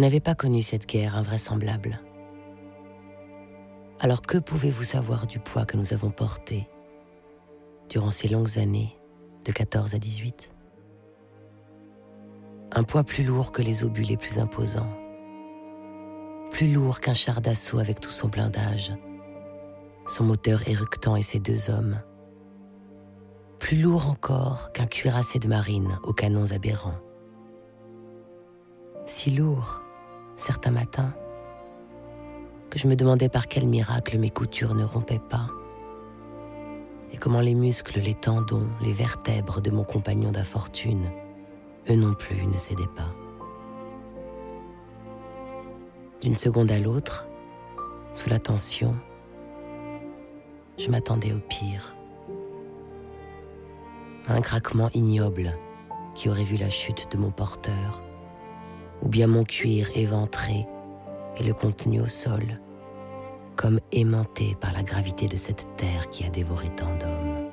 Vous n'avez pas connu cette guerre invraisemblable. Alors que pouvez-vous savoir du poids que nous avons porté durant ces longues années de 14 à 18 Un poids plus lourd que les obus les plus imposants, plus lourd qu'un char d'assaut avec tout son blindage, son moteur éructant et ses deux hommes, plus lourd encore qu'un cuirassé de marine aux canons aberrants. Si lourd, certains matins, que je me demandais par quel miracle mes coutures ne rompaient pas, et comment les muscles, les tendons, les vertèbres de mon compagnon d'infortune, eux non plus, ne cédaient pas. D'une seconde à l'autre, sous la tension, je m'attendais au pire un craquement ignoble qui aurait vu la chute de mon porteur, ou bien mon cuir éventré et le contenu au sol, comme aimanté par la gravité de cette terre qui a dévoré tant d'hommes.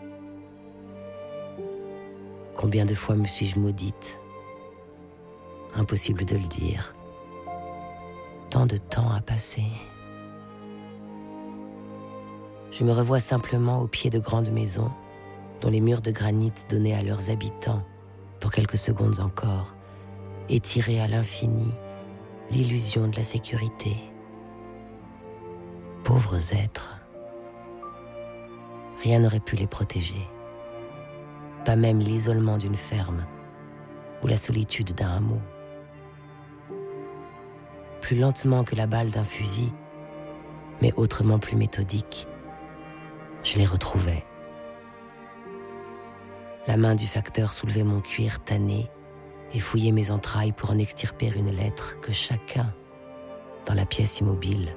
Combien de fois me suis-je maudite? Impossible de le dire. Tant de temps a passé. Je me revois simplement au pied de grandes maisons dont les murs de granit donnaient à leurs habitants, pour quelques secondes encore, étirés à l'infini, l'illusion de la sécurité. Pauvres êtres, rien n'aurait pu les protéger, pas même l'isolement d'une ferme ou la solitude d'un hameau. Plus lentement que la balle d'un fusil, mais autrement plus méthodique, je les retrouvais la main du facteur soulevait mon cuir tanné et fouillait mes entrailles pour en extirper une lettre que chacun, dans la pièce immobile,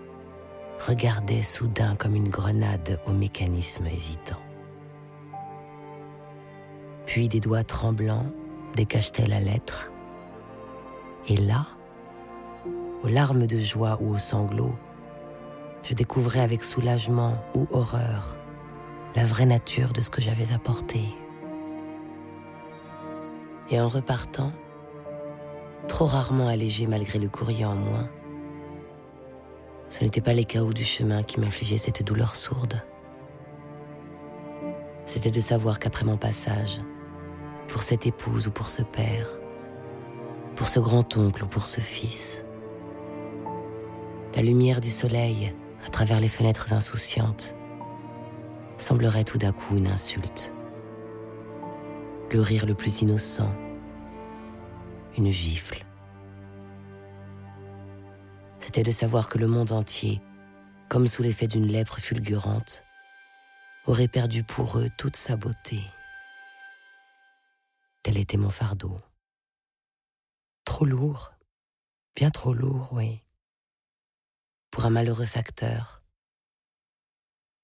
regardait soudain comme une grenade au mécanisme hésitant. Puis des doigts tremblants décachetaient la lettre, et là, aux larmes de joie ou aux sanglots, je découvrais avec soulagement ou horreur la vraie nature de ce que j'avais apporté et en repartant, trop rarement allégé malgré le courrier en moins, ce n'était pas les chaos du chemin qui m'infligeaient cette douleur sourde. C'était de savoir qu'après mon passage, pour cette épouse ou pour ce père, pour ce grand-oncle ou pour ce fils, la lumière du soleil à travers les fenêtres insouciantes semblerait tout d'un coup une insulte le rire le plus innocent, une gifle. C'était de savoir que le monde entier, comme sous l'effet d'une lèpre fulgurante, aurait perdu pour eux toute sa beauté. Tel était mon fardeau. Trop lourd, bien trop lourd, oui. Pour un malheureux facteur,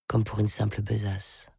comme pour une simple besace.